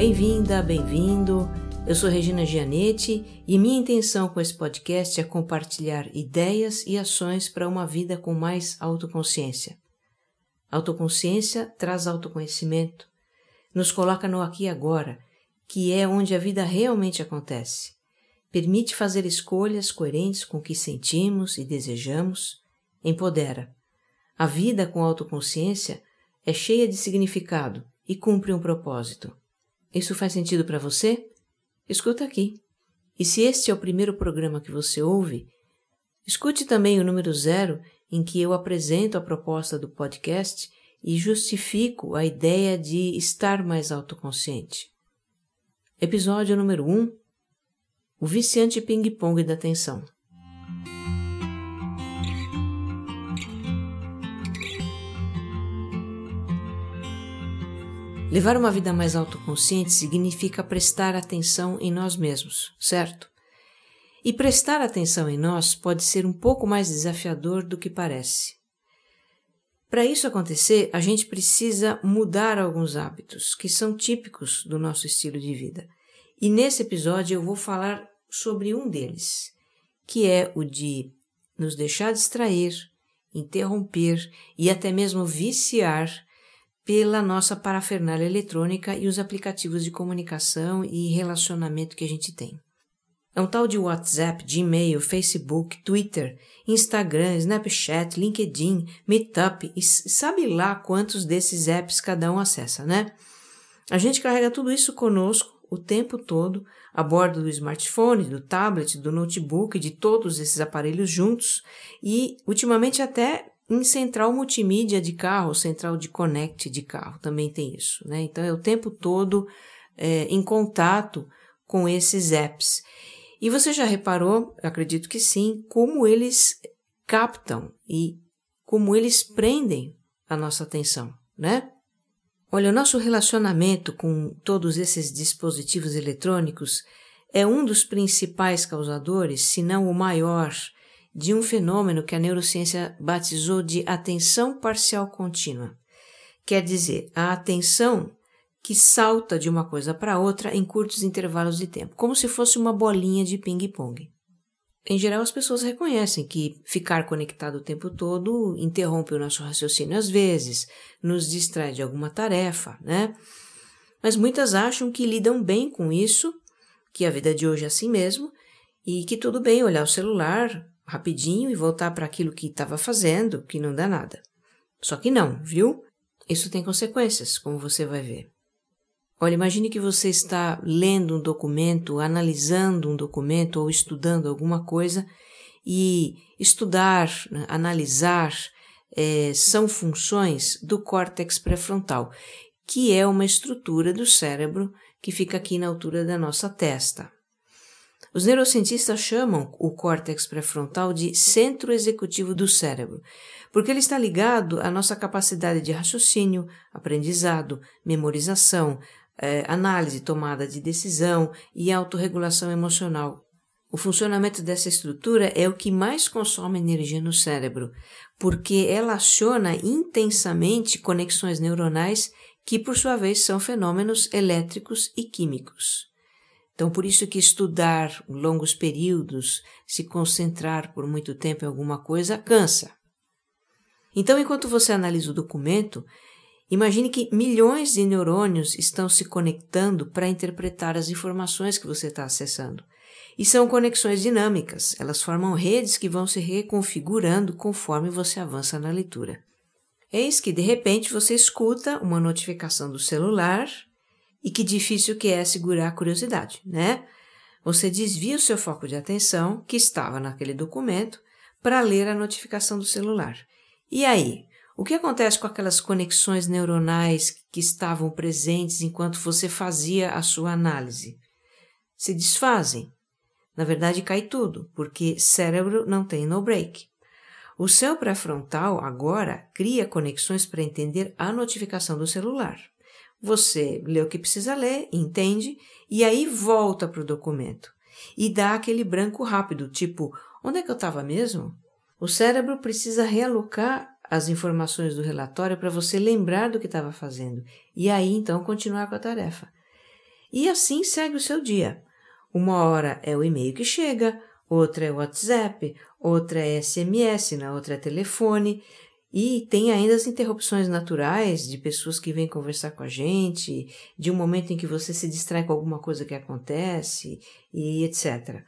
Bem-vinda, bem-vindo. Eu sou Regina Gianetti e minha intenção com esse podcast é compartilhar ideias e ações para uma vida com mais autoconsciência. Autoconsciência traz autoconhecimento, nos coloca no aqui e agora, que é onde a vida realmente acontece. Permite fazer escolhas coerentes com o que sentimos e desejamos, empodera. A vida com autoconsciência é cheia de significado e cumpre um propósito. Isso faz sentido para você? Escuta aqui. E se este é o primeiro programa que você ouve, escute também o número zero em que eu apresento a proposta do podcast e justifico a ideia de estar mais autoconsciente. Episódio número 1 um, O viciante ping-pong da atenção. Levar uma vida mais autoconsciente significa prestar atenção em nós mesmos, certo? E prestar atenção em nós pode ser um pouco mais desafiador do que parece. Para isso acontecer, a gente precisa mudar alguns hábitos que são típicos do nosso estilo de vida. E nesse episódio eu vou falar sobre um deles, que é o de nos deixar distrair, interromper e até mesmo viciar pela nossa parafernália eletrônica e os aplicativos de comunicação e relacionamento que a gente tem. É um tal de WhatsApp, Gmail, Facebook, Twitter, Instagram, Snapchat, LinkedIn, Meetup e sabe lá quantos desses apps cada um acessa, né? A gente carrega tudo isso conosco o tempo todo a bordo do smartphone, do tablet, do notebook, de todos esses aparelhos juntos e ultimamente até em central multimídia de carro, central de connect de carro, também tem isso, né? Então é o tempo todo é, em contato com esses apps. E você já reparou, acredito que sim, como eles captam e como eles prendem a nossa atenção, né? Olha, o nosso relacionamento com todos esses dispositivos eletrônicos é um dos principais causadores, se não o maior, de um fenômeno que a neurociência batizou de atenção parcial contínua. Quer dizer, a atenção que salta de uma coisa para outra em curtos intervalos de tempo, como se fosse uma bolinha de ping-pong. Em geral, as pessoas reconhecem que ficar conectado o tempo todo interrompe o nosso raciocínio às vezes, nos distrai de alguma tarefa, né? Mas muitas acham que lidam bem com isso, que a vida de hoje é assim mesmo, e que tudo bem olhar o celular rapidinho e voltar para aquilo que estava fazendo, que não dá nada. Só que não, viu? Isso tem consequências, como você vai ver. Olha, imagine que você está lendo um documento, analisando um documento ou estudando alguma coisa e estudar, né, analisar é, são funções do córtex pré-frontal, que é uma estrutura do cérebro que fica aqui na altura da nossa testa. Os neurocientistas chamam o córtex pré-frontal de centro executivo do cérebro, porque ele está ligado à nossa capacidade de raciocínio, aprendizado, memorização, é, análise, tomada de decisão e autorregulação emocional. O funcionamento dessa estrutura é o que mais consome energia no cérebro, porque ela aciona intensamente conexões neuronais que, por sua vez, são fenômenos elétricos e químicos. Então, por isso que estudar longos períodos, se concentrar por muito tempo em alguma coisa, cansa. Então, enquanto você analisa o documento, Imagine que milhões de neurônios estão se conectando para interpretar as informações que você está acessando. E são conexões dinâmicas, elas formam redes que vão se reconfigurando conforme você avança na leitura. Eis que, de repente, você escuta uma notificação do celular e que difícil que é segurar a curiosidade, né? Você desvia o seu foco de atenção, que estava naquele documento, para ler a notificação do celular. E aí, o que acontece com aquelas conexões neuronais que estavam presentes enquanto você fazia a sua análise? Se desfazem. Na verdade, cai tudo, porque cérebro não tem no break. O seu pré-frontal agora cria conexões para entender a notificação do celular. Você lê o que precisa ler, entende, e aí volta para o documento. E dá aquele branco rápido, tipo, onde é que eu estava mesmo? O cérebro precisa realocar as informações do relatório para você lembrar do que estava fazendo e aí então continuar com a tarefa. E assim segue o seu dia. Uma hora é o e-mail que chega, outra é WhatsApp, outra é SMS, na outra é telefone, e tem ainda as interrupções naturais de pessoas que vêm conversar com a gente, de um momento em que você se distrai com alguma coisa que acontece, e etc.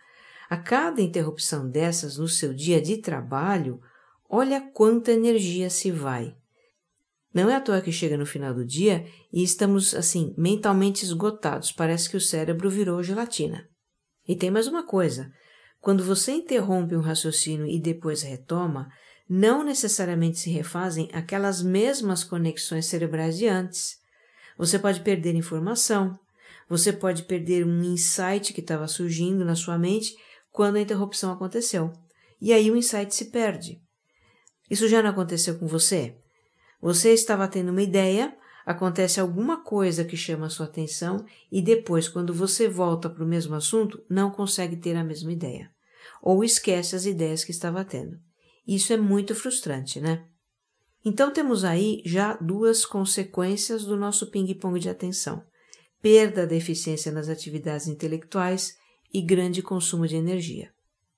A cada interrupção dessas no seu dia de trabalho, olha quanta energia se vai. Não é à toa que chega no final do dia e estamos, assim, mentalmente esgotados, parece que o cérebro virou gelatina. E tem mais uma coisa: quando você interrompe um raciocínio e depois retoma, não necessariamente se refazem aquelas mesmas conexões cerebrais de antes. Você pode perder informação, você pode perder um insight que estava surgindo na sua mente quando a interrupção aconteceu. E aí o insight se perde. Isso já não aconteceu com você? Você estava tendo uma ideia, acontece alguma coisa que chama a sua atenção e depois, quando você volta para o mesmo assunto, não consegue ter a mesma ideia. Ou esquece as ideias que estava tendo. Isso é muito frustrante, né? Então temos aí já duas consequências do nosso ping-pong de atenção: perda da eficiência nas atividades intelectuais e grande consumo de energia.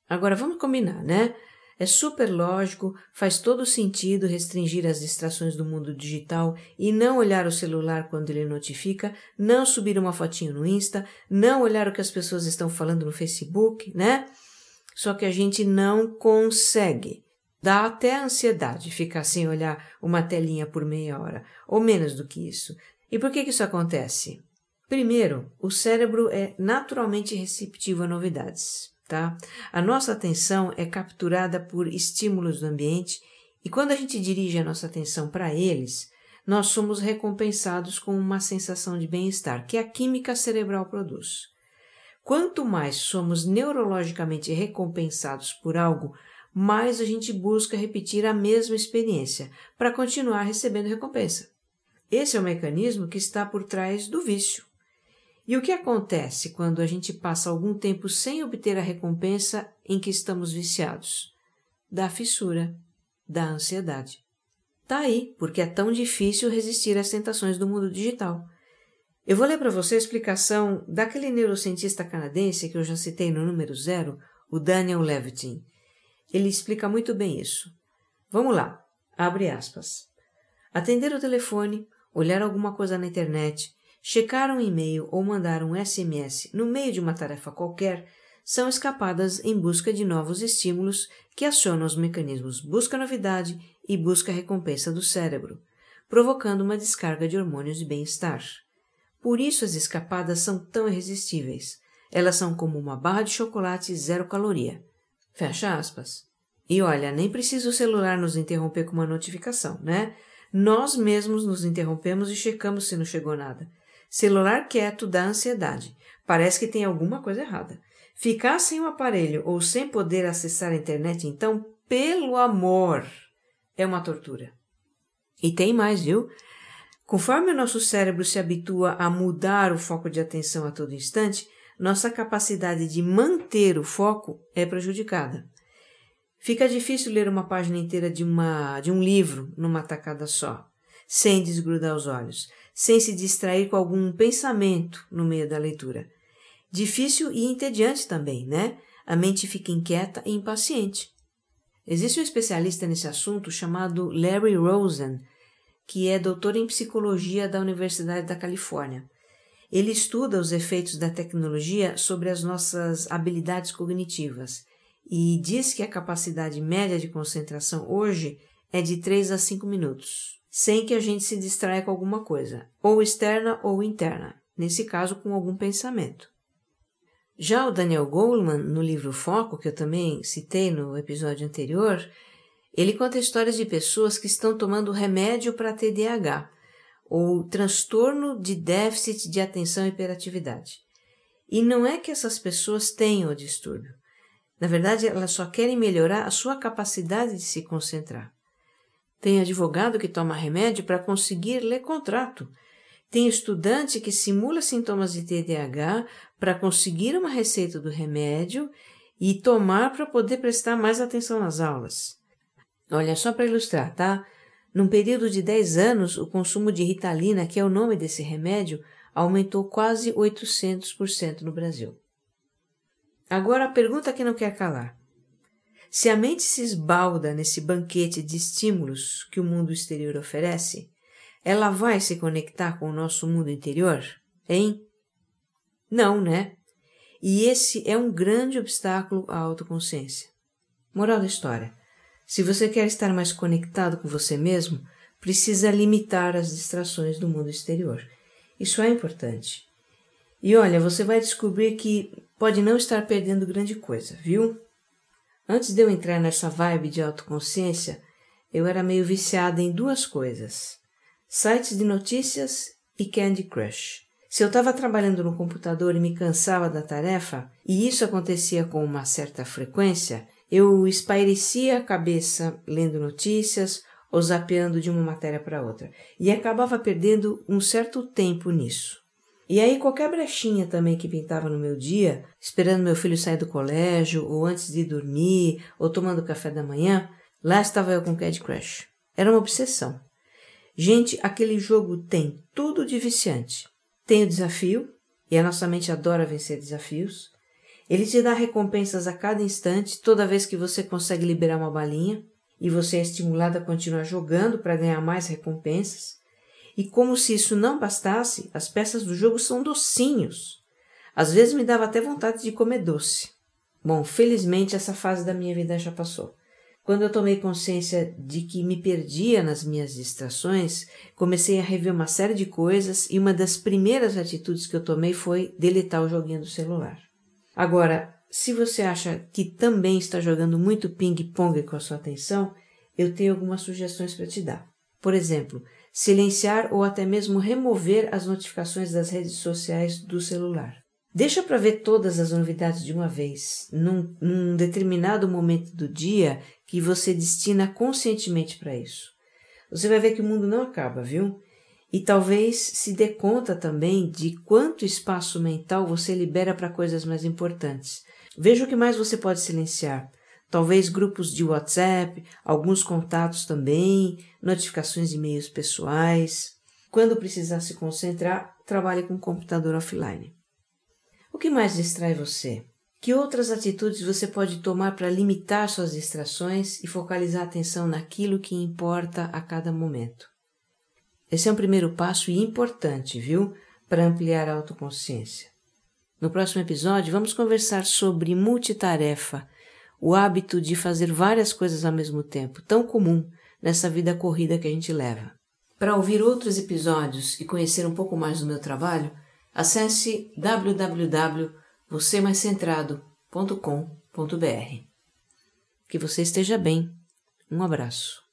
Agora vamos combinar, né? É super lógico, faz todo sentido restringir as distrações do mundo digital e não olhar o celular quando ele notifica, não subir uma fotinho no Insta, não olhar o que as pessoas estão falando no Facebook, né? Só que a gente não consegue. Dá até ansiedade ficar sem olhar uma telinha por meia hora, ou menos do que isso. E por que, que isso acontece? Primeiro, o cérebro é naturalmente receptivo a novidades. Tá? A nossa atenção é capturada por estímulos do ambiente e quando a gente dirige a nossa atenção para eles, nós somos recompensados com uma sensação de bem-estar que a química cerebral produz. Quanto mais somos neurologicamente recompensados por algo, mais a gente busca repetir a mesma experiência para continuar recebendo recompensa. Esse é o mecanismo que está por trás do vício. E o que acontece quando a gente passa algum tempo sem obter a recompensa em que estamos viciados? Da fissura, da ansiedade. Tá aí, porque é tão difícil resistir às tentações do mundo digital. Eu vou ler para você a explicação daquele neurocientista canadense que eu já citei no número zero, o Daniel Levitin. Ele explica muito bem isso. Vamos lá, abre aspas. Atender o telefone, olhar alguma coisa na internet, checar um e-mail ou mandar um SMS no meio de uma tarefa qualquer são escapadas em busca de novos estímulos que acionam os mecanismos busca novidade e busca recompensa do cérebro, provocando uma descarga de hormônios de bem-estar. Por isso as escapadas são tão irresistíveis. Elas são como uma barra de chocolate zero caloria. Fecha aspas. E olha, nem precisa o celular nos interromper com uma notificação, né? Nós mesmos nos interrompemos e checamos se não chegou nada. Celular quieto dá ansiedade. Parece que tem alguma coisa errada. Ficar sem o aparelho ou sem poder acessar a internet, então, pelo amor, é uma tortura. E tem mais, viu? Conforme o nosso cérebro se habitua a mudar o foco de atenção a todo instante, nossa capacidade de manter o foco é prejudicada. Fica difícil ler uma página inteira de, uma, de um livro numa tacada só, sem desgrudar os olhos sem se distrair com algum pensamento no meio da leitura. Difícil e entediante também, né? A mente fica inquieta e impaciente. Existe um especialista nesse assunto chamado Larry Rosen, que é doutor em psicologia da Universidade da Califórnia. Ele estuda os efeitos da tecnologia sobre as nossas habilidades cognitivas e diz que a capacidade média de concentração hoje é de 3 a 5 minutos sem que a gente se distraia com alguma coisa, ou externa ou interna, nesse caso com algum pensamento. Já o Daniel Goleman, no livro Foco, que eu também citei no episódio anterior, ele conta histórias de pessoas que estão tomando remédio para TDAH, ou transtorno de déficit de atenção e hiperatividade. E não é que essas pessoas tenham o distúrbio. Na verdade, elas só querem melhorar a sua capacidade de se concentrar. Tem advogado que toma remédio para conseguir ler contrato. Tem estudante que simula sintomas de TDAH para conseguir uma receita do remédio e tomar para poder prestar mais atenção nas aulas. Olha, só para ilustrar, tá? Num período de 10 anos, o consumo de Ritalina, que é o nome desse remédio, aumentou quase 800% no Brasil. Agora a pergunta que não quer calar. Se a mente se esbalda nesse banquete de estímulos que o mundo exterior oferece, ela vai se conectar com o nosso mundo interior? Hein? Não, né? E esse é um grande obstáculo à autoconsciência. Moral da história: se você quer estar mais conectado com você mesmo, precisa limitar as distrações do mundo exterior. Isso é importante. E olha, você vai descobrir que pode não estar perdendo grande coisa, viu? Antes de eu entrar nessa vibe de autoconsciência, eu era meio viciada em duas coisas: sites de notícias e Candy Crush. Se eu estava trabalhando no computador e me cansava da tarefa, e isso acontecia com uma certa frequência, eu espairecia a cabeça lendo notícias ou zapeando de uma matéria para outra, e acabava perdendo um certo tempo nisso. E aí qualquer brechinha também que pintava no meu dia, esperando meu filho sair do colégio, ou antes de dormir, ou tomando café da manhã, lá estava eu com Candy Crush. Era uma obsessão. Gente, aquele jogo tem tudo de viciante. Tem o desafio, e a nossa mente adora vencer desafios. Ele te dá recompensas a cada instante, toda vez que você consegue liberar uma balinha, e você é estimulado a continuar jogando para ganhar mais recompensas. E como se isso não bastasse, as peças do jogo são docinhos. Às vezes me dava até vontade de comer doce. Bom, felizmente essa fase da minha vida já passou. Quando eu tomei consciência de que me perdia nas minhas distrações, comecei a rever uma série de coisas e uma das primeiras atitudes que eu tomei foi deletar o joguinho do celular. Agora, se você acha que também está jogando muito ping-pong com a sua atenção, eu tenho algumas sugestões para te dar. Por exemplo, silenciar ou até mesmo remover as notificações das redes sociais do celular. Deixa para ver todas as novidades de uma vez, num, num determinado momento do dia que você destina conscientemente para isso. Você vai ver que o mundo não acaba, viu? E talvez se dê conta também de quanto espaço mental você libera para coisas mais importantes. Veja o que mais você pode silenciar talvez grupos de WhatsApp, alguns contatos também, notificações de e-mails pessoais. Quando precisar se concentrar, trabalhe com o computador offline. O que mais distrai você? Que outras atitudes você pode tomar para limitar suas distrações e focalizar a atenção naquilo que importa a cada momento? Esse é um primeiro passo importante, viu? Para ampliar a autoconsciência. No próximo episódio, vamos conversar sobre multitarefa o hábito de fazer várias coisas ao mesmo tempo, tão comum nessa vida corrida que a gente leva. Para ouvir outros episódios e conhecer um pouco mais do meu trabalho, acesse www.vocêmaiscentrado.com.br. Que você esteja bem. Um abraço.